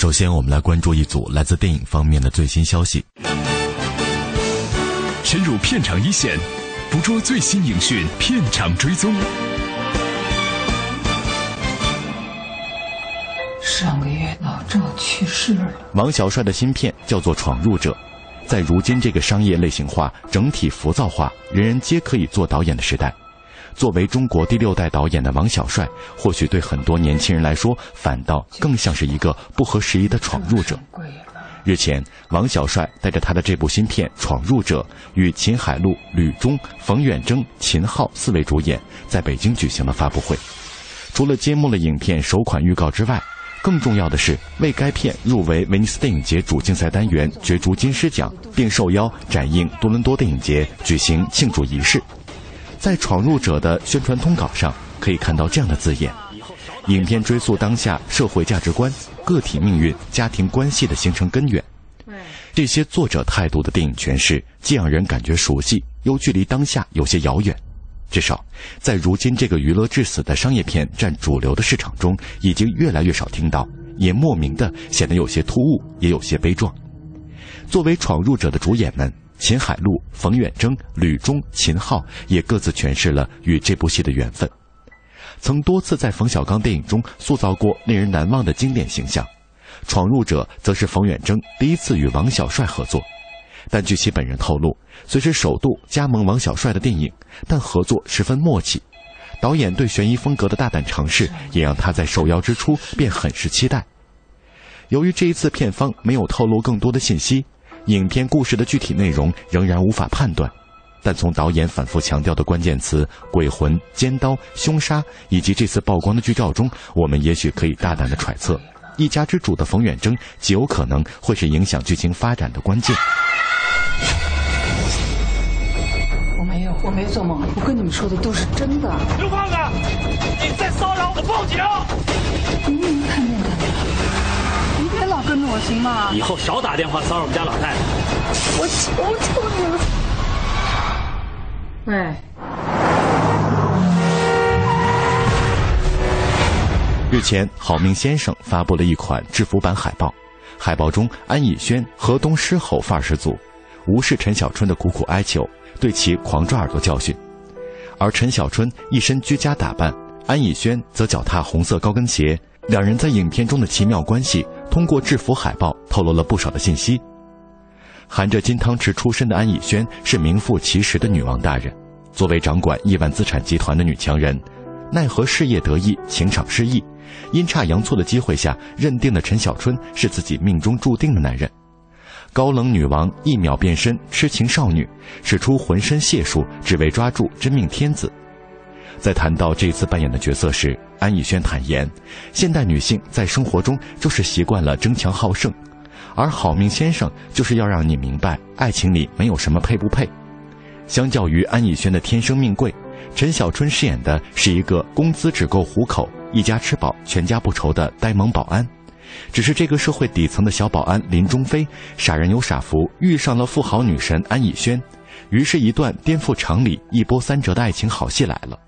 首先，我们来关注一组来自电影方面的最新消息。深入片场一线，捕捉最新影讯，片场追踪。上个月老赵去世了。王小帅的新片叫做《闯入者》，在如今这个商业类型化、整体浮躁化、人人皆可以做导演的时代，作为中国第六代导演的王小帅，或许对很多年轻人来说，反倒更像是一个不合时宜的闯入者。日前，王小帅带着他的这部新片《闯入者》，与秦海璐、吕中、冯远征、秦昊四位主演在北京举行了发布会。除了揭幕了影片首款预告之外，更重要的是为该片入围威尼斯电影节主竞赛单元角逐金狮奖，并受邀展映多伦多电影节举行庆祝仪式。在《闯入者》的宣传通稿上，可以看到这样的字眼：影片追溯当下社会价值观、个体命运、家庭关系的形成根源。这些作者态度的电影诠释，既让人感觉熟悉，又距离当下有些遥远。至少，在如今这个娱乐至死的商业片占主流的市场中，已经越来越少听到，也莫名的显得有些突兀，也有些悲壮。作为闯入者的主演们，秦海璐、冯远征、吕中、秦昊也各自诠释了与这部戏的缘分。曾多次在冯小刚电影中塑造过令人难忘的经典形象，闯入者则是冯远征第一次与王小帅合作。但据其本人透露，虽是首度加盟王小帅的电影，但合作十分默契。导演对悬疑风格的大胆尝试，也让他在受邀之初便很是期待。由于这一次片方没有透露更多的信息，影片故事的具体内容仍然无法判断。但从导演反复强调的关键词“鬼魂”“尖刀”“凶杀”以及这次曝光的剧照中，我们也许可以大胆的揣测，一家之主的冯远征极有可能会是影响剧情发展的关键。我没有，我没做梦，我跟你们说的都是真的。刘胖子，你再骚扰我报警！你明明看见我行吗？以后少打电话骚扰我们家老太太。我求求你了。喂，日前，好命先生发布了一款制服版海报，海报中安以轩河东狮吼范儿十足，无视陈小春的苦苦哀求，对其狂抓耳朵教训。而陈小春一身居家打扮，安以轩则脚踏红色高跟鞋，两人在影片中的奇妙关系，通过制服海报透露了不少的信息。含着金汤匙出身的安以轩是名副其实的女王大人，作为掌管亿万资产集团的女强人，奈何事业得意，情场失意，阴差阳错的机会下，认定了陈小春是自己命中注定的男人。高冷女王一秒变身痴情少女，使出浑身解数，只为抓住真命天子。在谈到这次扮演的角色时，安以轩坦言，现代女性在生活中就是习惯了争强好胜。而好命先生就是要让你明白，爱情里没有什么配不配。相较于安以轩的天生命贵，陈小春饰演的是一个工资只够糊口、一家吃饱全家不愁的呆萌保安。只是这个社会底层的小保安林中飞，傻人有傻福，遇上了富豪女神安以轩，于是，一段颠覆常理、一波三折的爱情好戏来了。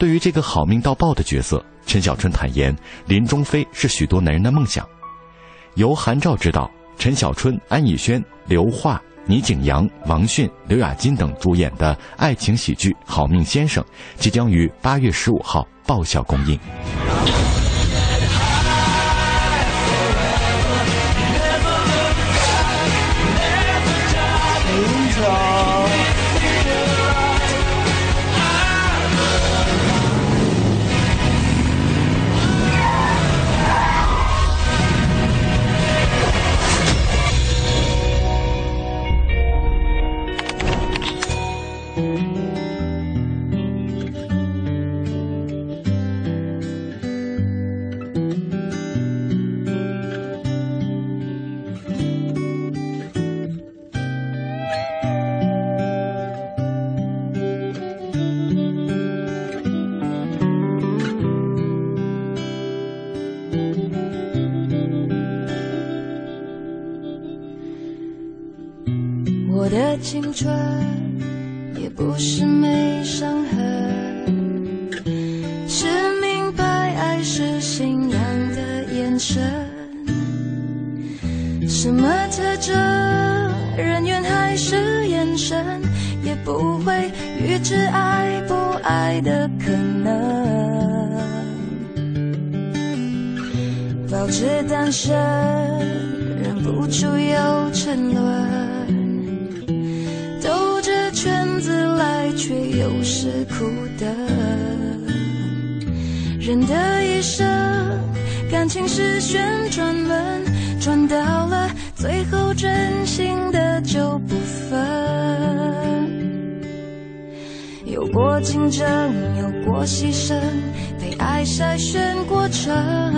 对于这个好命到爆的角色，陈小春坦言，林中飞是许多男人的梦想。由韩兆执导，陈小春、安以轩、刘桦、倪景阳、王迅、刘雅金等主演的爱情喜剧《好命先生》，即将于八月十五号爆笑公映。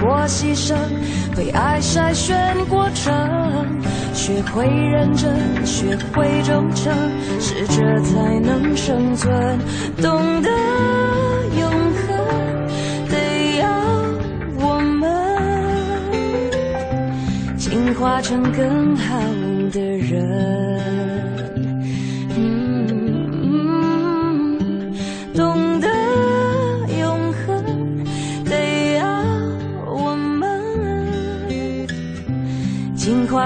过牺牲，被爱筛选过程，学会认真，学会忠诚，适者才能生存。懂得永恒，得要我们进化成更好的人。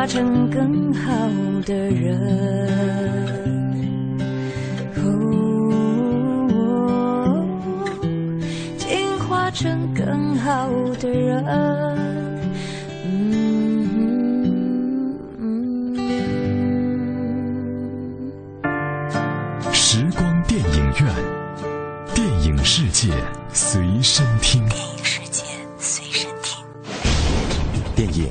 化成更好的人。哦，进化成更好的人。嗯嗯时光电影院，电影世界随身听。电影世界随身听。电影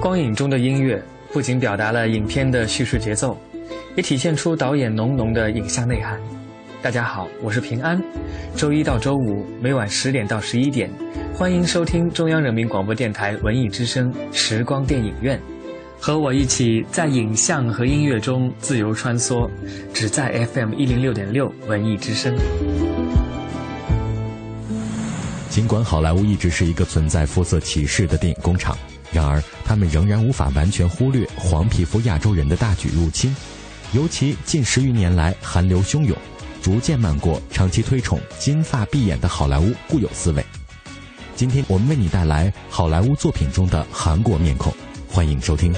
光影中的音乐不仅表达了影片的叙事节奏，也体现出导演浓浓的影像内涵。大家好，我是平安。周一到周五每晚十点到十一点，欢迎收听中央人民广播电台文艺之声时光电影院，和我一起在影像和音乐中自由穿梭，只在 FM 一零六点六文艺之声。尽管好莱坞一直是一个存在肤色歧视的电影工厂，然而，他们仍然无法完全忽略黄皮肤亚洲人的大举入侵，尤其近十余年来寒流汹涌，逐渐漫过长期推崇金发碧眼的好莱坞固有思维。今天我们为你带来好莱坞作品中的韩国面孔，欢迎收听。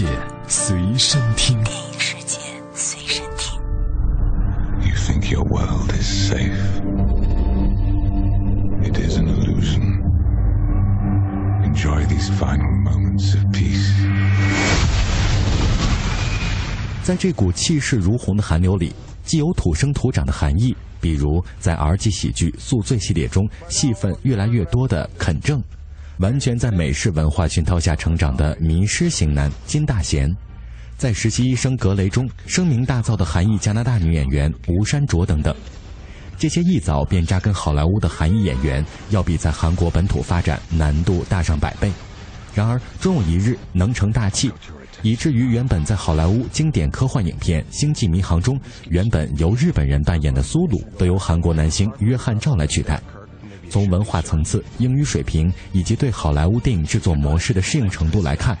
界随身听。电影世界随身听。You think your world is safe. It is an illusion. Enjoy these final moments of peace. 在这股气势如虹的寒流里，既有土生土长的韩裔，比如在 R 级喜剧《宿醉》系列中戏份越来越多的肯正，完全在美式文化熏陶下成长的迷失型男金大贤，在实习医生格雷中声名大噪的韩裔加拿大女演员吴珊卓等等。这些一早便扎根好莱坞的韩裔演员，要比在韩国本土发展难度大上百倍。然而，终有一日能成大器，以至于原本在好莱坞经典科幻影片《星际迷航》中原本由日本人扮演的苏鲁，都由韩国男星约翰赵来取代。从文化层次、英语水平以及对好莱坞电影制作模式的适应程度来看，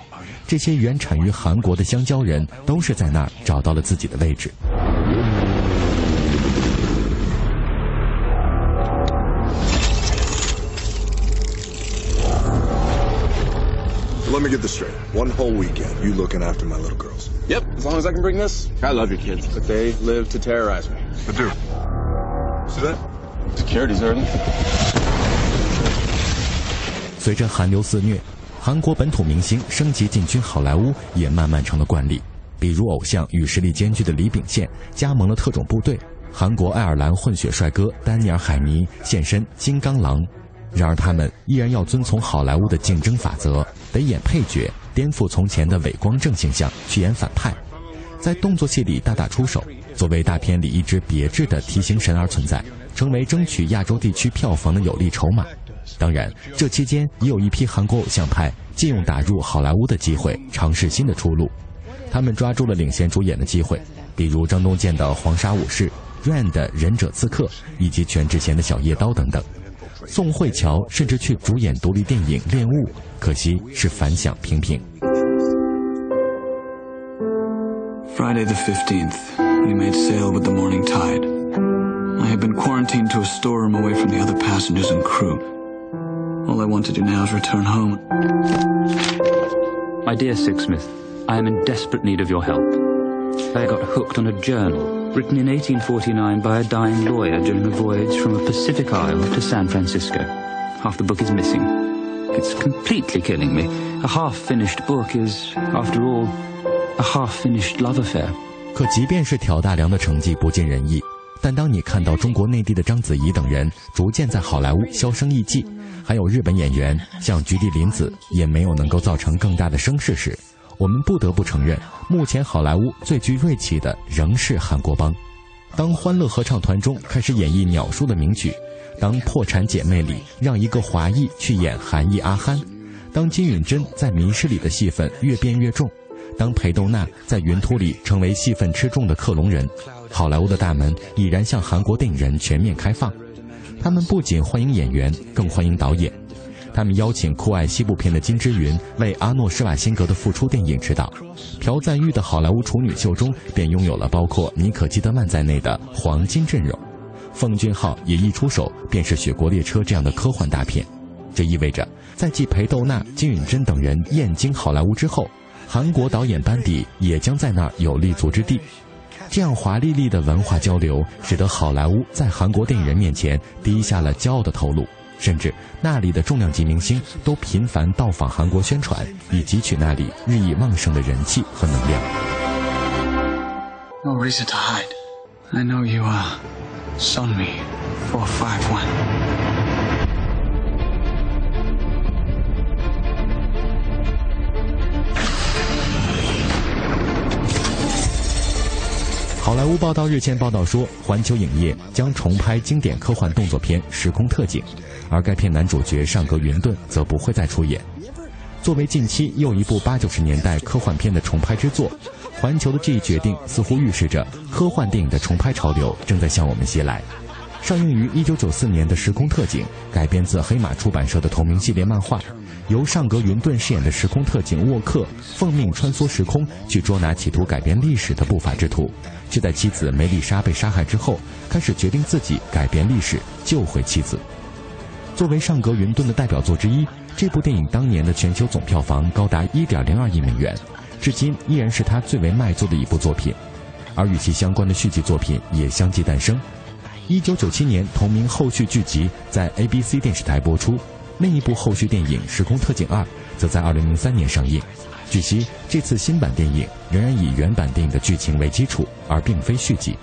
这些原产于韩国的香蕉人都是在那儿找到了自己的位置。 Let me get this straight. One whole weekend, you looking after my little girls. Yep, as long as I can bring this. I love your kids, but they live to terrorize me. But dude, see that? Security's early. 随着韩流肆虐，韩国本土明星升级进军好莱坞也慢慢成了惯例。比如偶像与实力兼具的李秉宪加盟了特种部队，韩国爱尔兰混血帅哥丹尼尔·海尼现身《金刚狼》。然而他们依然要遵从好莱坞的竞争法则，得演配角，颠覆从前的伪光正形象，去演反派，在动作戏里大打出手，作为大片里一只别致的梯形神而存在，成为争取亚洲地区票房的有力筹码。当然，这期间也有一批韩国偶像派借用打入好莱坞的机会，尝试新的出路。他们抓住了领衔主演的机会，比如张东健的《黄沙武士》、Rain 的《忍者刺客》，以及全智贤的《小夜刀》等等。宋慧乔甚至去主演独立电影《恋物》，可惜是反响平平。Friday the 15th, we made sail with the morning tide. I had been quarantined to a storeroom away from the other passengers and crew. All I want to do now is return home. My dear Sixsmith, I am in desperate need of your help. I got hooked on a journal written in 1849 by a dying lawyer during a voyage from a Pacific isle to San Francisco. Half the book is missing. It's completely killing me. A half-finished book is, after all, a half-finished love affair. 可即便是挑大梁的成绩不尽人意，但当你看到中国内地的章子怡等人逐渐在好莱坞销声匿迹，还有日本演员像菊地凛子也没有能够造成更大的声势时，我们不得不承认，目前好莱坞最具锐气的仍是韩国帮。当欢乐合唱团中开始演绎鸟叔的名曲，当破产姐妹里让一个华裔去演韩裔阿憨，当金允珍在迷失里的戏份越变越重。当裴斗娜在《云图》里成为戏份吃重的克隆人，好莱坞的大门已然向韩国电影人全面开放。他们不仅欢迎演员，更欢迎导演。他们邀请酷爱西部片的金之云为阿诺·施瓦辛格的复出电影指导。朴赞玉的好莱坞处女秀中便拥有了包括妮可基德曼在内的黄金阵容。奉俊昊也一出手便是《雪国列车》这样的科幻大片。这意味着，在继裴斗娜、金允珍等人燕京好莱坞之后，韩国导演班底也将在那儿有立足之地。这样华丽丽的文化交流，使得好莱坞在韩国电影人面前低下了骄傲的头颅，甚至那里的重量级明星都频繁到访韩国宣传，以汲取那里日益旺盛的人气和能量。No reason to hide. I know you, uh, son me. 451. 好莱坞报道日前报道说，环球影业将重拍经典科幻动作片《时空特警》，而该片男主角尚格云顿则不会再出演。作为近期又一部八九十年代科幻片的重拍之作，环球的这一决定似乎预示着科幻电影的重拍潮流正在向我们袭来。上映于一九九四年的《时空特警》改编自黑马出版社的同名系列漫画，由尚格云顿饰演的时空特警沃克奉命穿梭时空去捉拿企图改变历史的不法之徒，却在妻子梅丽莎被杀害之后，开始决定自己改变历史，救回妻子。作为尚格云顿的代表作之一。这部电影当年的全球总票房高达1.02亿美元，至今依然是他最为卖座的一部作品，而与其相关的续集作品也相继诞生。1997年同名后续剧集在 ABC 电视台播出，另一部后续电影《时空特警2》则在2003年上映。据悉，这次新版电影仍然以原版电影的剧情为基础，而并非续集。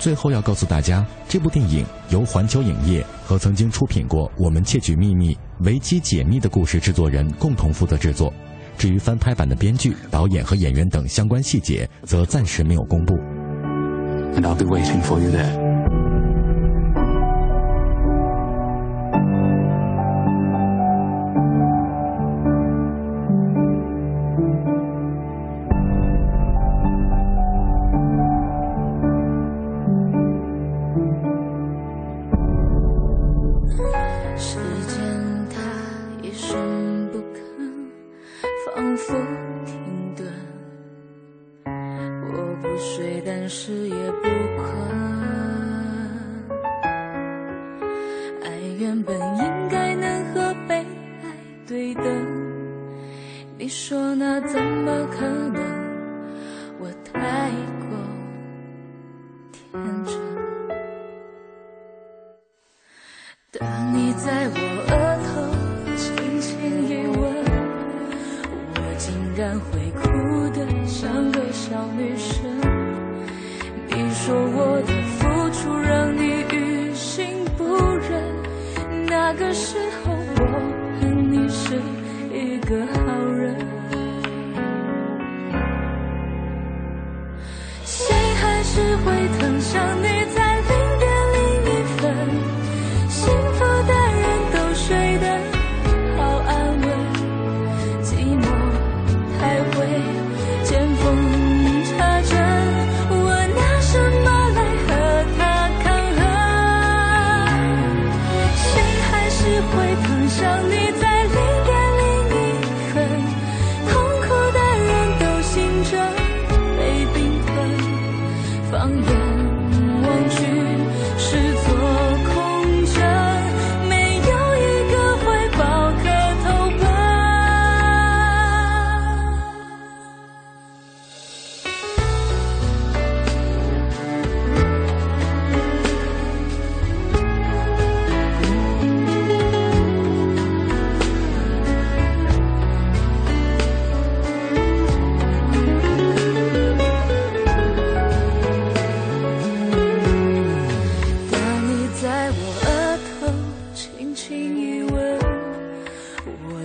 最后要告诉大家，这部电影由环球影业和曾经出品过《我们窃取秘密》《维基解密》的故事制作人共同负责制作。至于翻拍版的编剧、导演和演员等相关细节，则暂时没有公布。And I'll be waiting for you there. 变成。等。想你。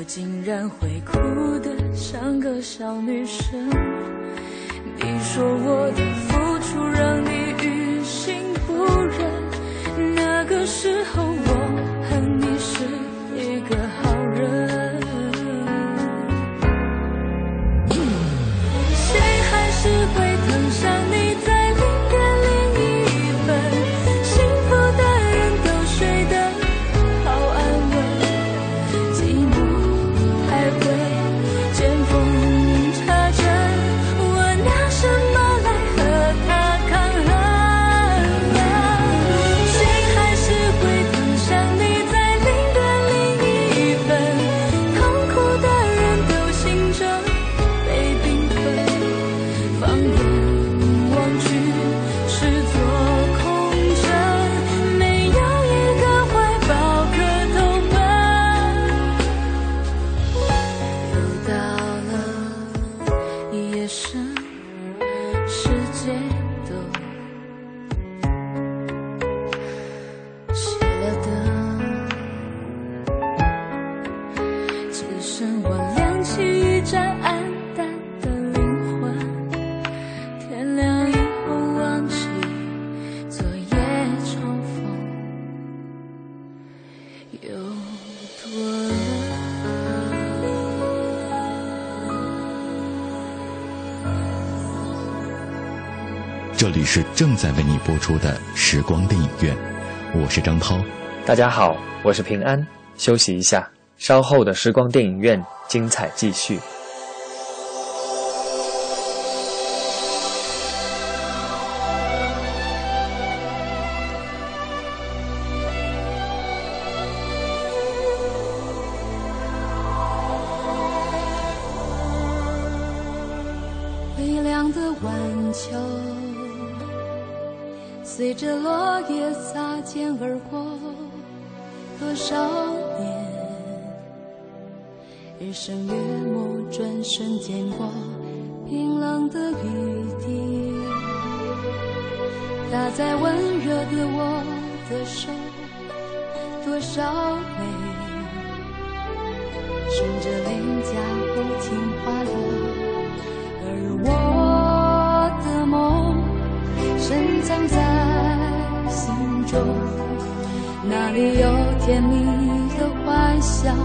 竟然会哭的像个小女生。你说我的付出让你这里是正在为你播出的时光电影院，我是张涛。大家好，我是平安。休息一下，稍后的时光电影院精彩继续。而过，多少年，日升月没，转瞬间过，冰冷的雨滴打在温热的我的手，多少泪顺着脸颊那里有甜蜜的幻想，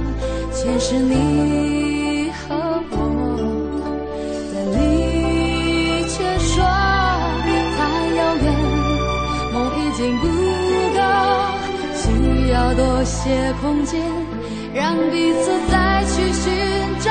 全是你和我。但你却说太遥远，梦已经不够，需要多些空间，让彼此再去寻找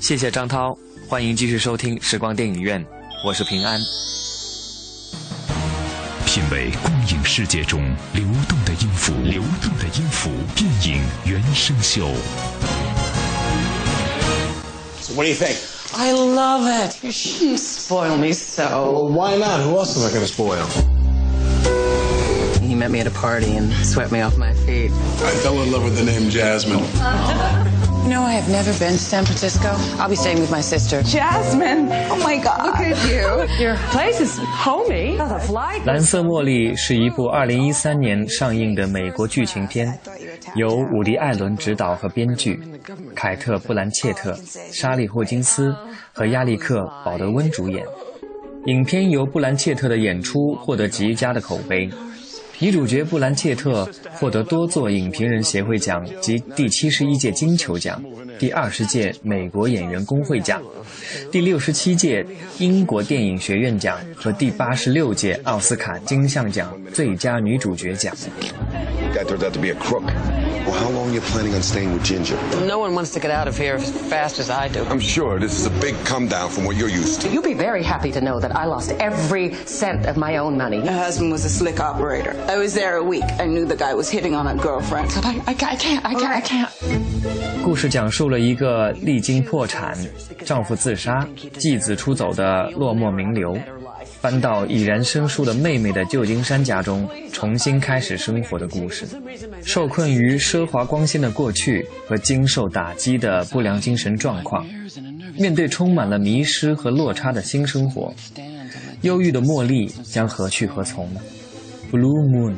谢谢张涛，欢迎继续收听时光电影院，我是平安。品味光影世界中流动的音符，流动的音符，电影原声秀。So what do you think? I love it. You shouldn't spoil me so. Well, why not? Who else am I going to spoil? He met me at a party and swept me off my feet. I fell in love with the name Jasmine. You know, I have never been to San Francisco. I'll be staying with my sister. Jasmine, oh my God, look at you. Your place is homey. The flight. 蓝色茉莉是一部2013年上映的美国剧情片，由伍迪·艾伦执导和编剧，凯特·布兰切特、莎莉·霍金斯和亚历克·保德温主演。影片由布兰切特的演出获得极佳的口碑。女主角布兰切特获得多座影评人协会奖及第七十一届金球奖、第二十届美国演员工会奖、第六十七届英国电影学院奖和第八十六届奥斯卡金像奖最佳女主角奖。Guy turns out to be a crook. Well, how long are you planning on staying with Ginger? No one wants to get out of here as fast as I do. I'm sure this is a big come down from what you're used to. You'll be very happy to know that I lost every cent of my own money. My husband was a slick operator. I was there a week. I knew the guy was hitting on a girlfriend. But I, I, I can't, I can't, I can't. 故事讲述了一个历经破产、丈夫自杀、继子出走的落寞名流， 搬到已然生疏的妹妹的旧金山家中，重新开始生活的故事。受困于奢华光鲜的过去和经受打击的不良精神状况，面对充满了迷失和落差的新生活，忧郁的茉莉将何去何从呢？Blue Moon。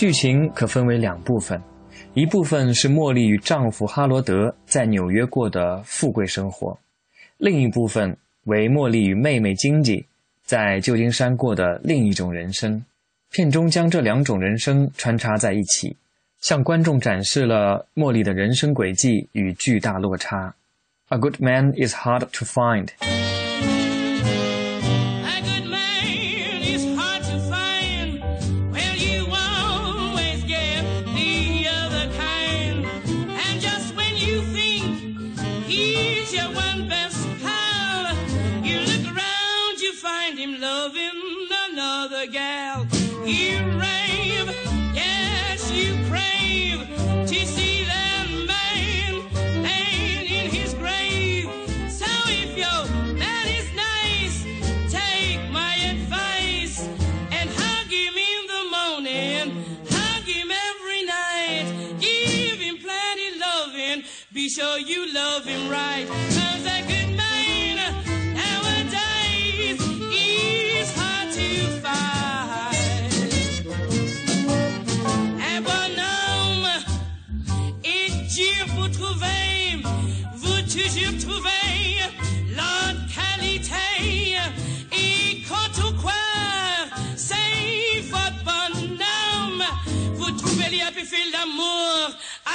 剧情可分为两部分，一部分是茉莉与丈夫哈罗德在纽约过的富贵生活，另一部分为茉莉与妹妹经济在旧金山过的另一种人生。片中将这两种人生穿插在一起，向观众展示了茉莉的人生轨迹与巨大落差。A good man is hard to find. Sure you love him right. Cause a good man nowadays is hard to find. Un bonhomme est dur pour trouver, vous toujours trouvez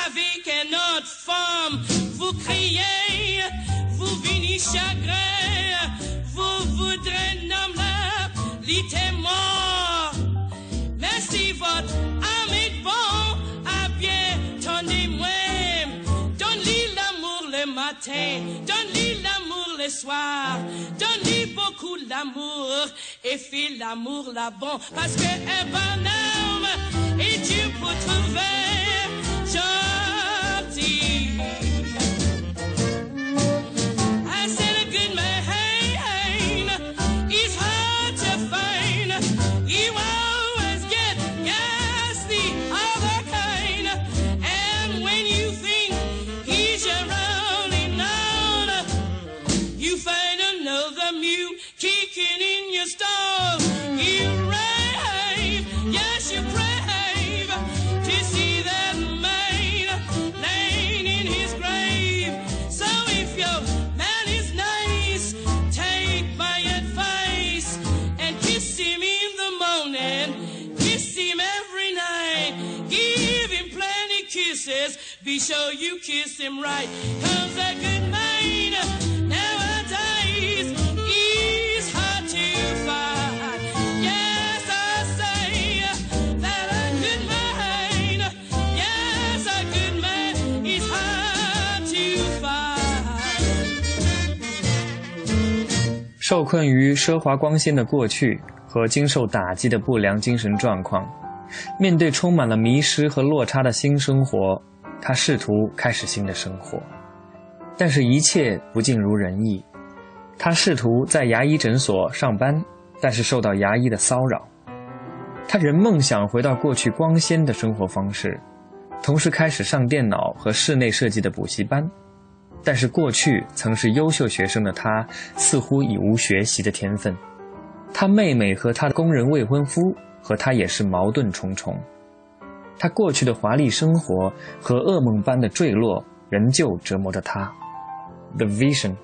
avec un autre femme. Vous criez, vous venez chagrin, vous voudrez nommer l'été mort. Mais si votre âme est bon, à bien, tendez-moi. Donne-lui l'amour le matin, donne-lui l'amour le soir, donne-lui beaucoup l'amour et fais l'amour là bon. Parce que un bonhomme est Dieu pour trouver I said a good man, kisses. Be sure you kiss him right, cause a good man nowadays is hard to find. Yes, I say that a good man, yes, a good man is hard to find. 受困于奢华光鲜的过去和经受打击的不良精神状况，面对充满了迷失和落差的新生活，他试图开始新的生活，但是一切不尽如人意。他试图在牙医诊所上班，但是受到牙医的骚扰。他仍梦想回到过去光鲜的生活方式，同时开始上电脑和室内设计的补习班。但是过去曾是优秀学生的他，似乎已无学习的天分。他妹妹和他的工人未婚夫和他也是矛盾重重。他过去的华丽生活和噩梦般的坠落，仍旧折磨着他。The Vision。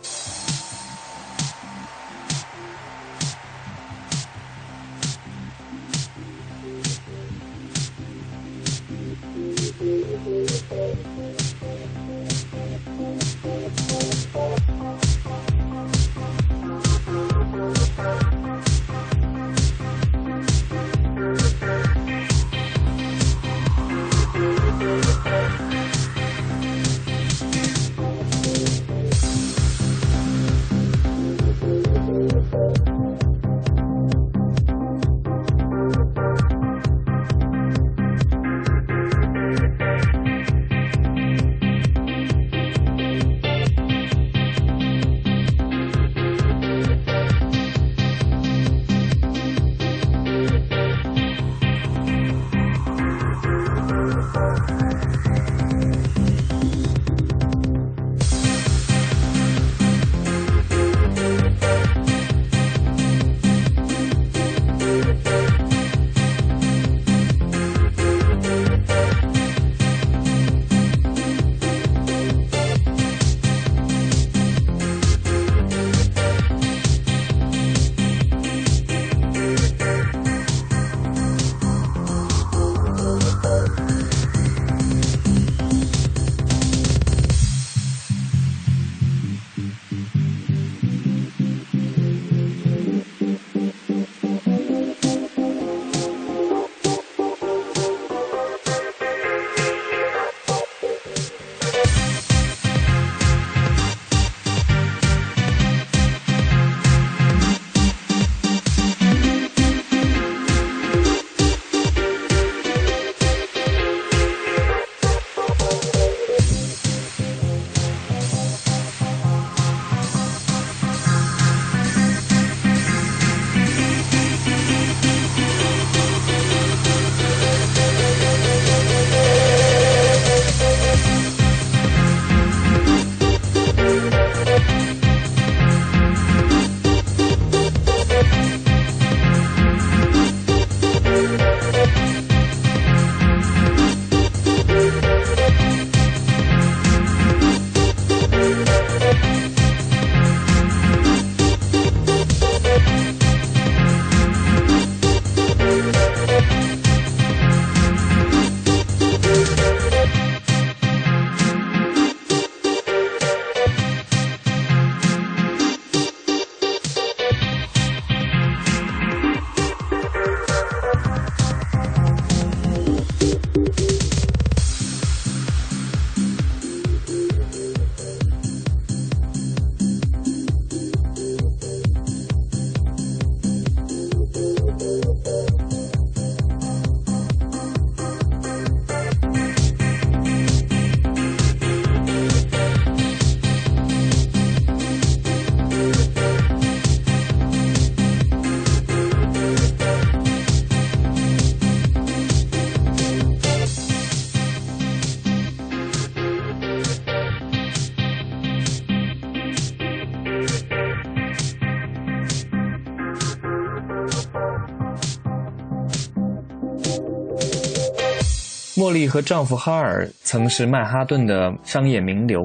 茉莉和丈夫哈尔曾是曼哈顿的商业名流。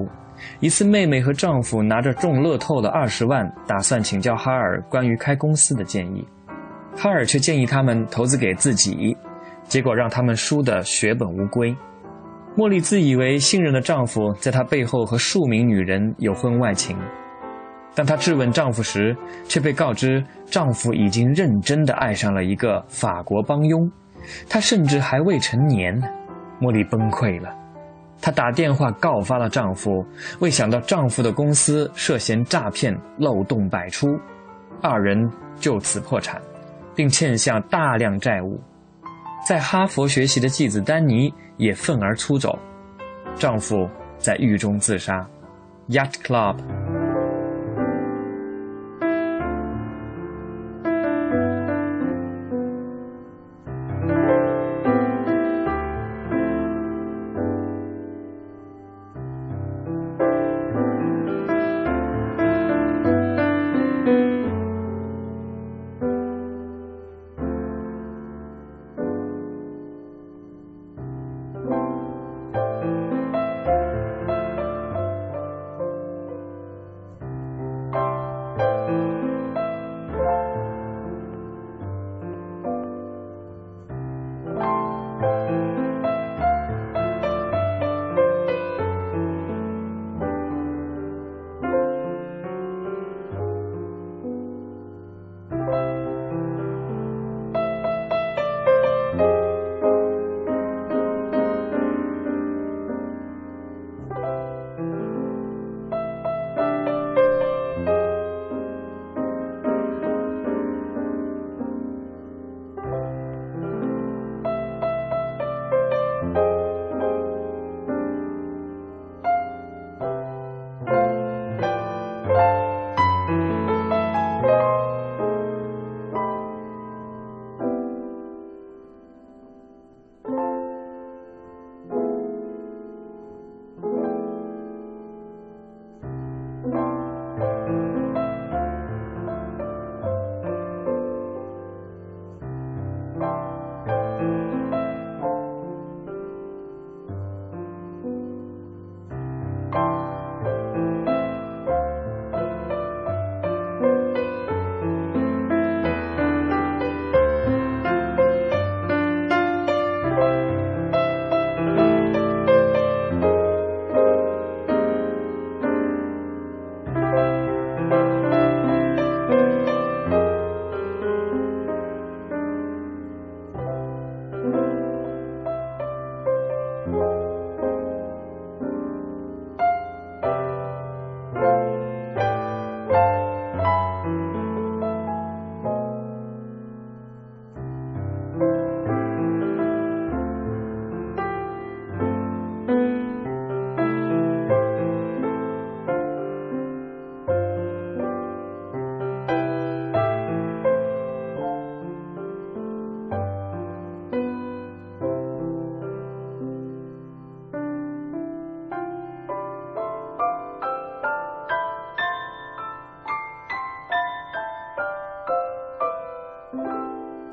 一次，妹妹和丈夫拿着中乐透的二十万，打算请教哈尔关于开公司的建议，哈尔却建议他们投资给自己，结果让他们输得血本无归。茉莉自以为信任的丈夫在她背后和数名女人有婚外情，当她质问丈夫时，却被告知丈夫已经认真地爱上了一个法国帮佣，他甚至还未成年。茉莉崩溃了。她打电话告发了丈夫，未想到丈夫的公司涉嫌诈骗，漏洞百出，二人就此破产，并欠下大量债务。在哈佛学习的继子丹尼也愤而出走，丈夫在狱中自杀。Yacht Club。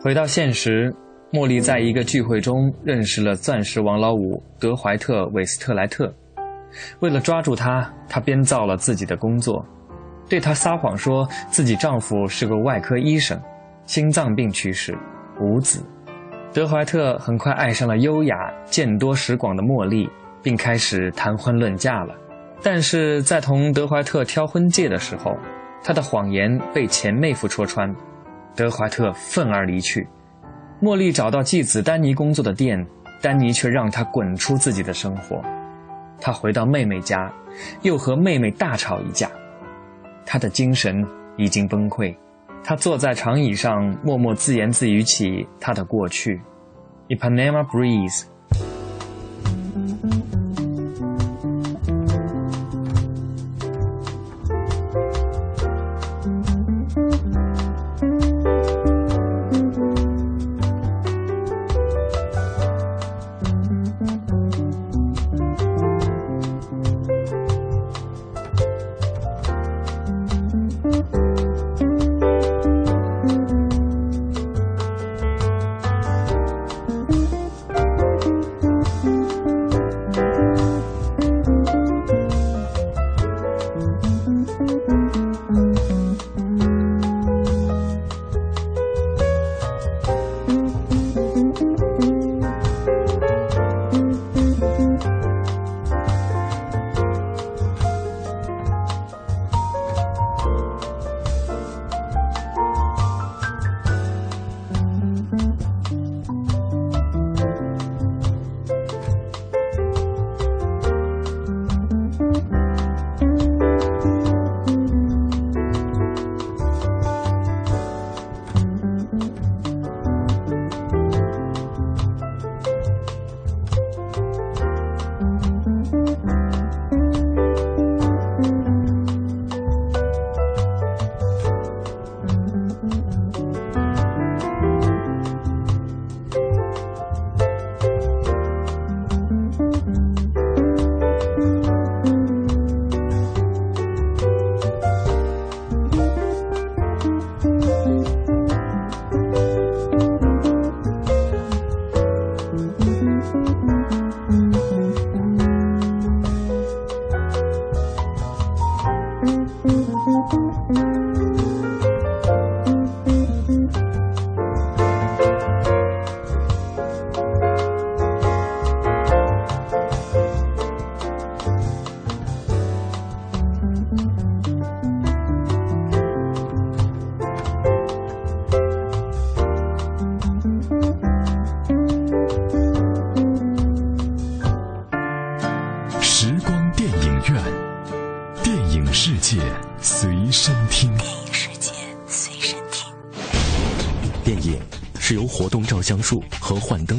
回到现实，茉莉在一个聚会中认识了钻石王老五德怀特·韦斯特莱特。为了抓住他，她编造了自己的工作，对他撒谎说自己丈夫是个外科医生，心脏病去世，无子。德怀特很快爱上了优雅、见多识广的茉莉，并开始谈婚论嫁了。但是在同德怀特挑婚戒的时候，他的谎言被前妹夫戳穿。德怀特愤而离去，茉莉找到继子丹尼工作的店，丹尼却让她滚出自己的生活。他回到妹妹家，又和妹妹大吵一架，他的精神已经崩溃。他坐在长椅上，默默自言自语起他的过去。Ipanema Breeze。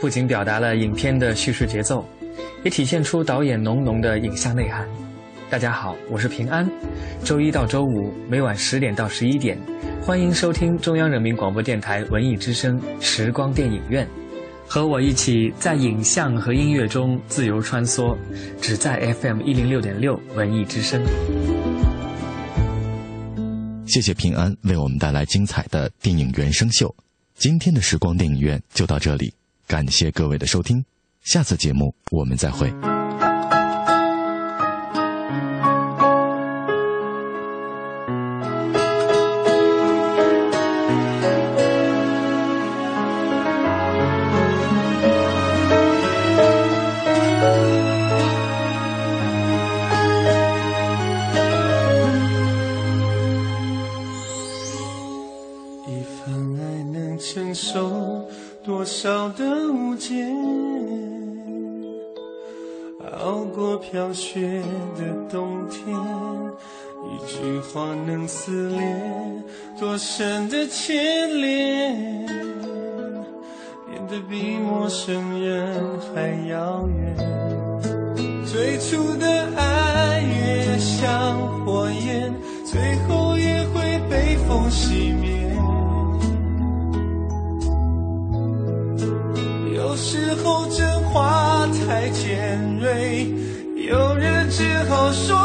不仅表达了影片的叙事节奏，也体现出导演浓浓的影像内涵。大家好，我是平安。周一到周五每晚十点到十一点，欢迎收听中央人民广播电台文艺之声时光电影院，和我一起在影像和音乐中自由穿梭，只在 FM 一零六点六文艺之声。谢谢平安为我们带来精彩的电影原声秀。今天的时光电影院就到这里，感谢各位的收听，下次节目我们再会。熄灭。有时候真话太尖锐，有人只好说